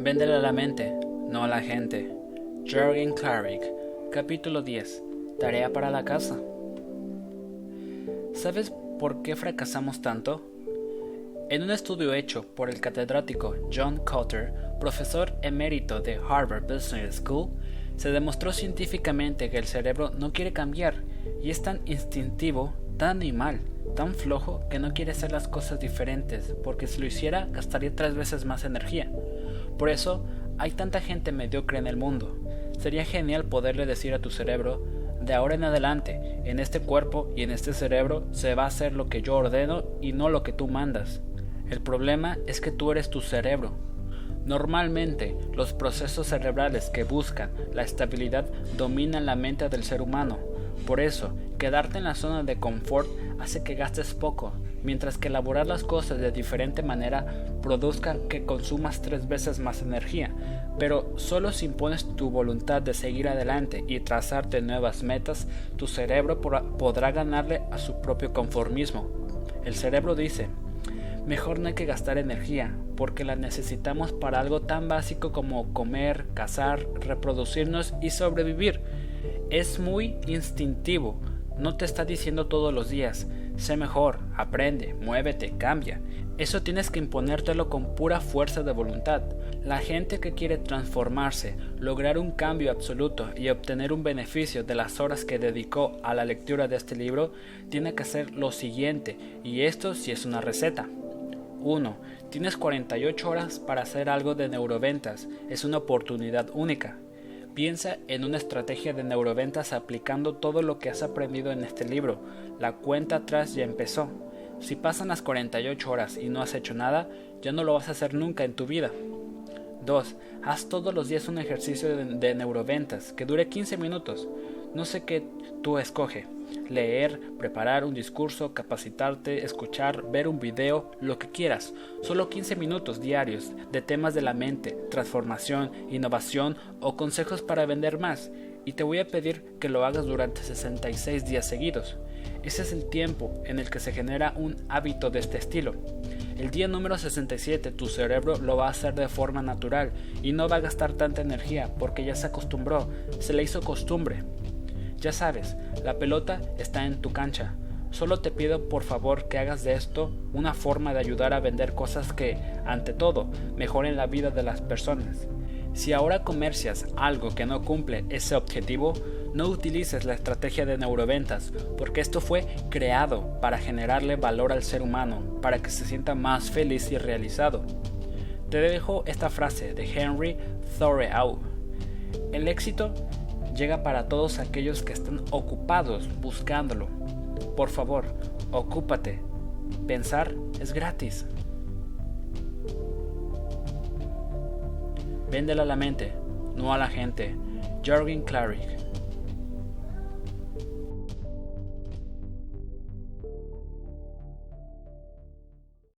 Véndele a la mente, no a la gente. Jürgen Klarik, capítulo 10. Tarea para la casa. ¿Sabes por qué fracasamos tanto? En un estudio hecho por el catedrático John Cotter, profesor emérito de Harvard Business School, se demostró científicamente que el cerebro no quiere cambiar y es tan instintivo, tan animal, tan flojo que no quiere hacer las cosas diferentes, porque si lo hiciera gastaría tres veces más energía. Por eso hay tanta gente mediocre en el mundo. Sería genial poderle decir a tu cerebro, de ahora en adelante, en este cuerpo y en este cerebro se va a hacer lo que yo ordeno y no lo que tú mandas. El problema es que tú eres tu cerebro. Normalmente, los procesos cerebrales que buscan la estabilidad dominan la mente del ser humano. Por eso, quedarte en la zona de confort hace que gastes poco, mientras que elaborar las cosas de diferente manera produzca que consumas tres veces más energía, pero solo si impones tu voluntad de seguir adelante y trazarte nuevas metas, tu cerebro podrá ganarle a su propio conformismo. El cerebro dice, mejor no hay que gastar energía, porque la necesitamos para algo tan básico como comer, cazar, reproducirnos y sobrevivir. Es muy instintivo, no te está diciendo todos los días, sé mejor, aprende, muévete, cambia. Eso tienes que imponértelo con pura fuerza de voluntad. La gente que quiere transformarse, lograr un cambio absoluto y obtener un beneficio de las horas que dedicó a la lectura de este libro, tiene que hacer lo siguiente, y esto sí es una receta. 1. Tienes 48 horas para hacer algo de neuroventas. Es una oportunidad única. Piensa en una estrategia de neuroventas aplicando todo lo que has aprendido en este libro. La cuenta atrás ya empezó. Si pasan las 48 horas y no has hecho nada, ya no lo vas a hacer nunca en tu vida. 2. Haz todos los días un ejercicio de, neuroventas que dure 15 minutos. No sé qué tú escoge. Leer, preparar un discurso, capacitarte, escuchar, ver un video, lo que quieras. Solo 15 minutos diarios de temas de la mente, transformación, innovación o consejos para vender más. Y te voy a pedir que lo hagas durante 66 días seguidos. Ese es el tiempo en el que se genera un hábito de este estilo. El día número 67 tu cerebro lo va a hacer de forma natural y no va a gastar tanta energía porque ya se acostumbró, se le hizo costumbre. Ya sabes, la pelota está en tu cancha. Solo te pido por favor que hagas de esto una forma de ayudar a vender cosas que, ante todo, mejoren la vida de las personas. Si ahora comercias algo que no cumple ese objetivo, no utilices la estrategia de neuroventas, porque esto fue creado para generarle valor al ser humano, para que se sienta más feliz y realizado. Te dejo esta frase de Henry Thoreau. El éxito llega para todos aquellos que están ocupados buscándolo. Por favor, ocúpate. Pensar es gratis. Véndela a la mente, no a la gente. Jürgen Klarik